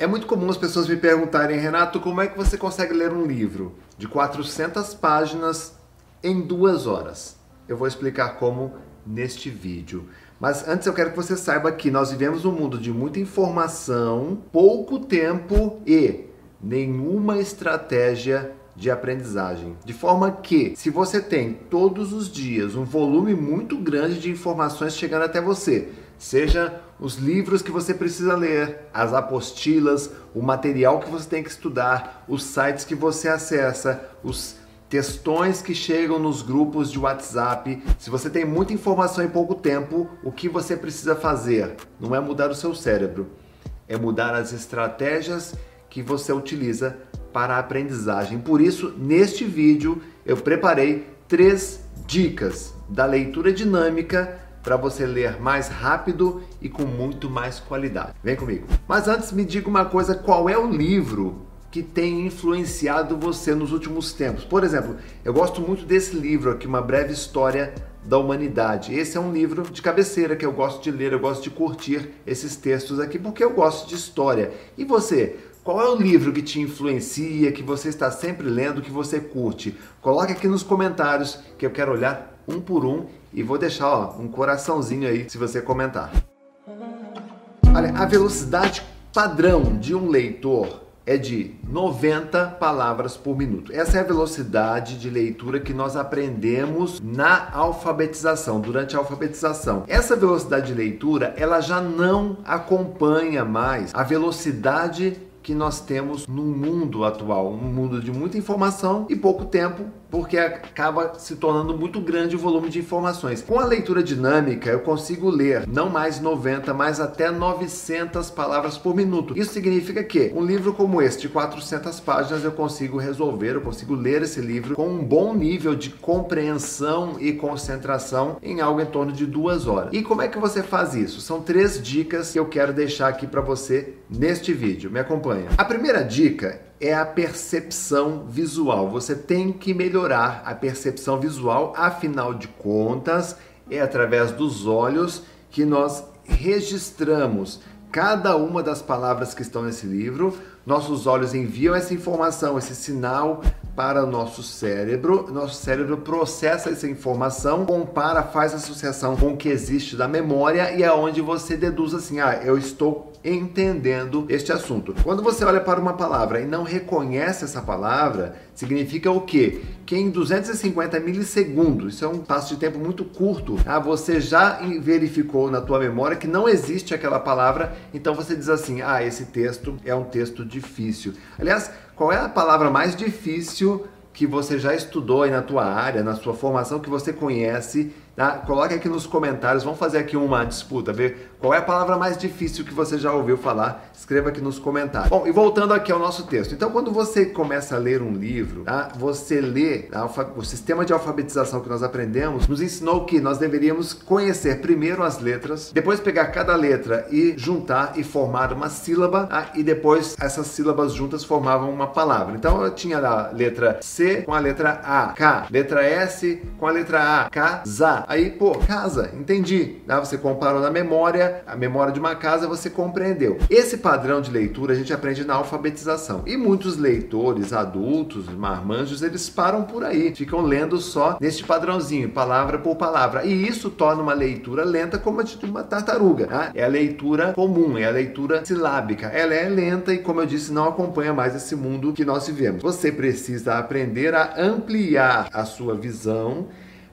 É muito comum as pessoas me perguntarem, Renato, como é que você consegue ler um livro de 400 páginas em duas horas? Eu vou explicar como neste vídeo. Mas antes eu quero que você saiba que nós vivemos um mundo de muita informação, pouco tempo e nenhuma estratégia de aprendizagem. De forma que, se você tem todos os dias um volume muito grande de informações chegando até você, seja os livros que você precisa ler, as apostilas, o material que você tem que estudar, os sites que você acessa, os textões que chegam nos grupos de WhatsApp. Se você tem muita informação em pouco tempo, o que você precisa fazer? Não é mudar o seu cérebro, é mudar as estratégias que você utiliza para a aprendizagem. Por isso, neste vídeo, eu preparei três dicas da leitura dinâmica para você ler mais rápido e com muito mais qualidade. Vem comigo. Mas antes me diga uma coisa, qual é o livro que tem influenciado você nos últimos tempos? Por exemplo, eu gosto muito desse livro aqui, Uma Breve História da Humanidade. Esse é um livro de cabeceira que eu gosto de ler, eu gosto de curtir esses textos aqui porque eu gosto de história. E você? Qual é o livro que te influencia, que você está sempre lendo, que você curte? Coloque aqui nos comentários que eu quero olhar um por um e vou deixar ó, um coraçãozinho aí se você comentar. Olha, a velocidade padrão de um leitor é de 90 palavras por minuto. Essa é a velocidade de leitura que nós aprendemos na alfabetização, durante a alfabetização. Essa velocidade de leitura, ela já não acompanha mais a velocidade que nós temos no mundo atual, um mundo de muita informação e pouco tempo, porque acaba se tornando muito grande o volume de informações. Com a leitura dinâmica, eu consigo ler não mais 90, mas até 900 palavras por minuto. Isso significa que um livro como esse, de 400 páginas, eu consigo resolver, eu consigo ler esse livro com um bom nível de compreensão e concentração em algo em torno de duas horas. E como é que você faz isso? São três dicas que eu quero deixar aqui para você neste vídeo. Me acompanha. A primeira dica é a percepção visual. Você tem que melhorar a percepção visual, afinal de contas, é através dos olhos que nós registramos cada uma das palavras que estão nesse livro. Nossos olhos enviam essa informação, esse sinal para nosso cérebro. Nosso cérebro processa essa informação, compara, faz associação com o que existe da memória e é onde você deduz assim: ah, eu estou entendendo este assunto. Quando você olha para uma palavra e não reconhece essa palavra, significa o quê? Que em 250 milissegundos, isso é um passo de tempo muito curto, ah, você já verificou na tua memória que não existe aquela palavra, então você diz assim: "Ah, esse texto é um texto difícil". Aliás, qual é a palavra mais difícil que você já estudou aí na tua área, na sua formação, que você conhece Tá? Coloque aqui nos comentários, vamos fazer aqui uma disputa, ver qual é a palavra mais difícil que você já ouviu falar. Escreva aqui nos comentários. Bom, e voltando aqui ao nosso texto. Então, quando você começa a ler um livro, tá? você lê o sistema de alfabetização que nós aprendemos, nos ensinou que nós deveríamos conhecer primeiro as letras, depois pegar cada letra e juntar e formar uma sílaba, tá? e depois essas sílabas juntas formavam uma palavra. Então, eu tinha a letra C com a letra A, K, letra S com a letra A, casa. Aí, pô, casa, entendi. Ah, você comparou na memória, a memória de uma casa você compreendeu. Esse padrão de leitura a gente aprende na alfabetização. E muitos leitores, adultos, marmanjos, eles param por aí, ficam lendo só neste padrãozinho, palavra por palavra. E isso torna uma leitura lenta como a de uma tartaruga. Tá? É a leitura comum, é a leitura silábica. Ela é lenta e, como eu disse, não acompanha mais esse mundo que nós vivemos. Você precisa aprender a ampliar a sua visão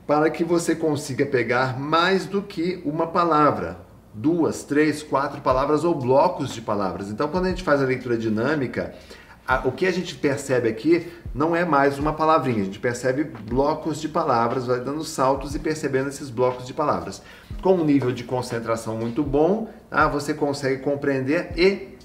para que você consiga pegar mais do que uma palavra, duas, três, quatro palavras ou blocos de palavras. Então, quando a gente faz a leitura dinâmica, a, o que a gente percebe aqui não é mais uma palavrinha, a gente percebe blocos de palavras, vai dando saltos e percebendo esses blocos de palavras. Com um nível de concentração muito bom, tá? você consegue compreender e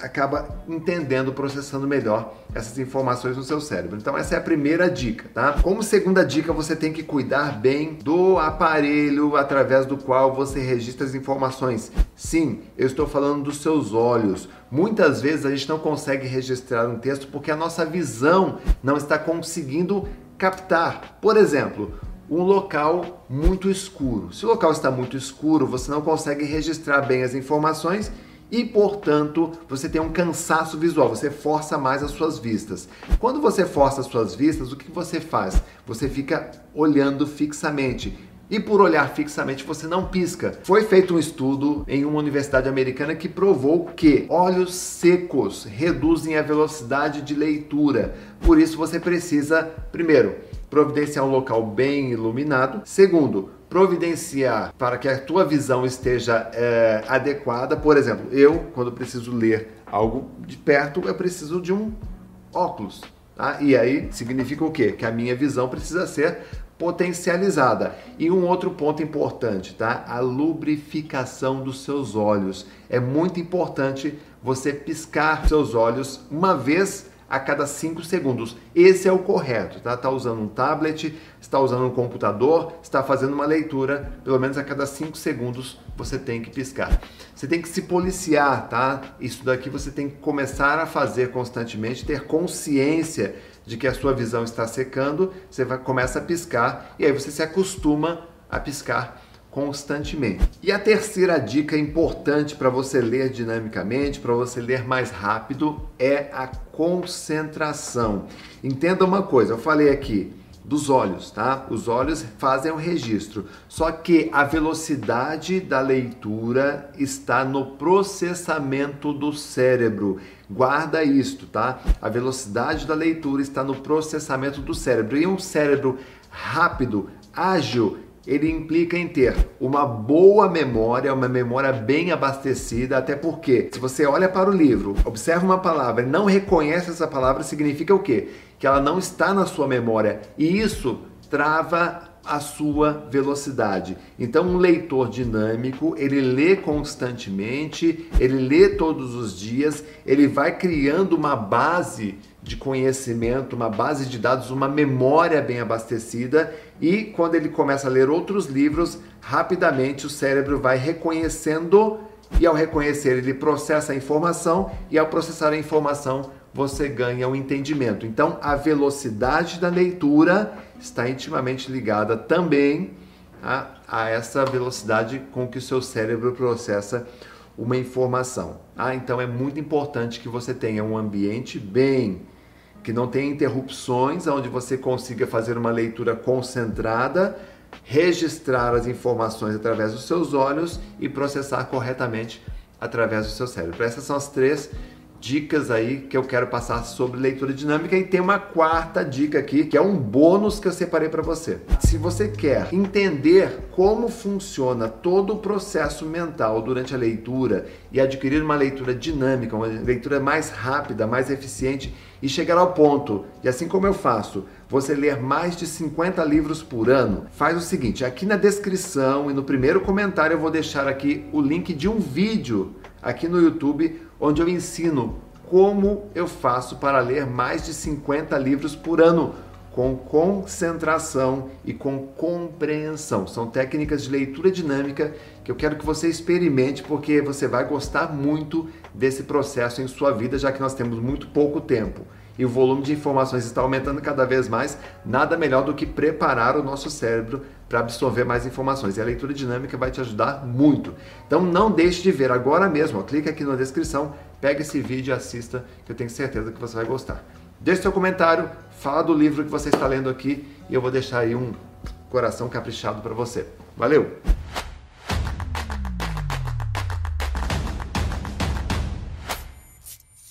acaba entendendo, processando melhor essas informações no seu cérebro. Então essa é a primeira dica, tá? Como segunda dica, você tem que cuidar bem do aparelho através do qual você registra as informações. Sim, eu estou falando dos seus olhos. Muitas vezes a gente não consegue registrar um texto porque a nossa visão não está conseguindo captar. Por exemplo, um local muito escuro. Se o local está muito escuro, você não consegue registrar bem as informações e, portanto, você tem um cansaço visual, você força mais as suas vistas. Quando você força as suas vistas, o que você faz? Você fica olhando fixamente. E por olhar fixamente você não pisca. Foi feito um estudo em uma universidade americana que provou que olhos secos reduzem a velocidade de leitura. Por isso você precisa, primeiro, providenciar um local bem iluminado. Segundo, providenciar para que a tua visão esteja é, adequada. Por exemplo, eu, quando preciso ler algo de perto, eu preciso de um óculos. Tá? E aí significa o quê? Que a minha visão precisa ser potencializada. E um outro ponto importante, tá? A lubrificação dos seus olhos. É muito importante você piscar seus olhos uma vez a cada 5 segundos. Esse é o correto, tá? Está usando um tablet, está usando um computador, está fazendo uma leitura, pelo menos a cada 5 segundos você tem que piscar. Você tem que se policiar, tá? Isso daqui você tem que começar a fazer constantemente, ter consciência de que a sua visão está secando, você vai, começa a piscar e aí você se acostuma a piscar constantemente. E a terceira dica importante para você ler dinamicamente, para você ler mais rápido, é a concentração. Entenda uma coisa, eu falei aqui dos olhos, tá? Os olhos fazem o registro. Só que a velocidade da leitura está no processamento do cérebro. Guarda isto, tá? A velocidade da leitura está no processamento do cérebro. E um cérebro rápido, ágil, ele implica em ter uma boa memória, uma memória bem abastecida, até porque se você olha para o livro, observa uma palavra e não reconhece essa palavra, significa o quê? Que ela não está na sua memória e isso trava a sua velocidade. Então, um leitor dinâmico, ele lê constantemente, ele lê todos os dias, ele vai criando uma base de conhecimento, uma base de dados, uma memória bem abastecida e quando ele começa a ler outros livros, rapidamente o cérebro vai reconhecendo e ao reconhecer ele processa a informação e ao processar a informação você ganha um entendimento. Então a velocidade da leitura está intimamente ligada também a, a essa velocidade com que o seu cérebro processa uma informação. Ah, então é muito importante que você tenha um ambiente bem que não tenha interrupções, onde você consiga fazer uma leitura concentrada, registrar as informações através dos seus olhos e processar corretamente através do seu cérebro. Essas são as três dicas aí que eu quero passar sobre leitura dinâmica e tem uma quarta dica aqui, que é um bônus que eu separei para você. Se você quer entender como funciona todo o processo mental durante a leitura e adquirir uma leitura dinâmica, uma leitura mais rápida, mais eficiente e chegar ao ponto, e assim como eu faço, você ler mais de 50 livros por ano, faz o seguinte, aqui na descrição e no primeiro comentário eu vou deixar aqui o link de um vídeo aqui no YouTube onde eu ensino como eu faço para ler mais de 50 livros por ano com concentração e com compreensão. São técnicas de leitura dinâmica que eu quero que você experimente porque você vai gostar muito desse processo em sua vida, já que nós temos muito pouco tempo e o volume de informações está aumentando cada vez mais, nada melhor do que preparar o nosso cérebro para absorver mais informações. E a leitura dinâmica vai te ajudar muito. Então não deixe de ver agora mesmo, ó, clica aqui na descrição, pega esse vídeo e assista, que eu tenho certeza que você vai gostar. Deixe seu comentário, fala do livro que você está lendo aqui e eu vou deixar aí um coração caprichado para você. Valeu!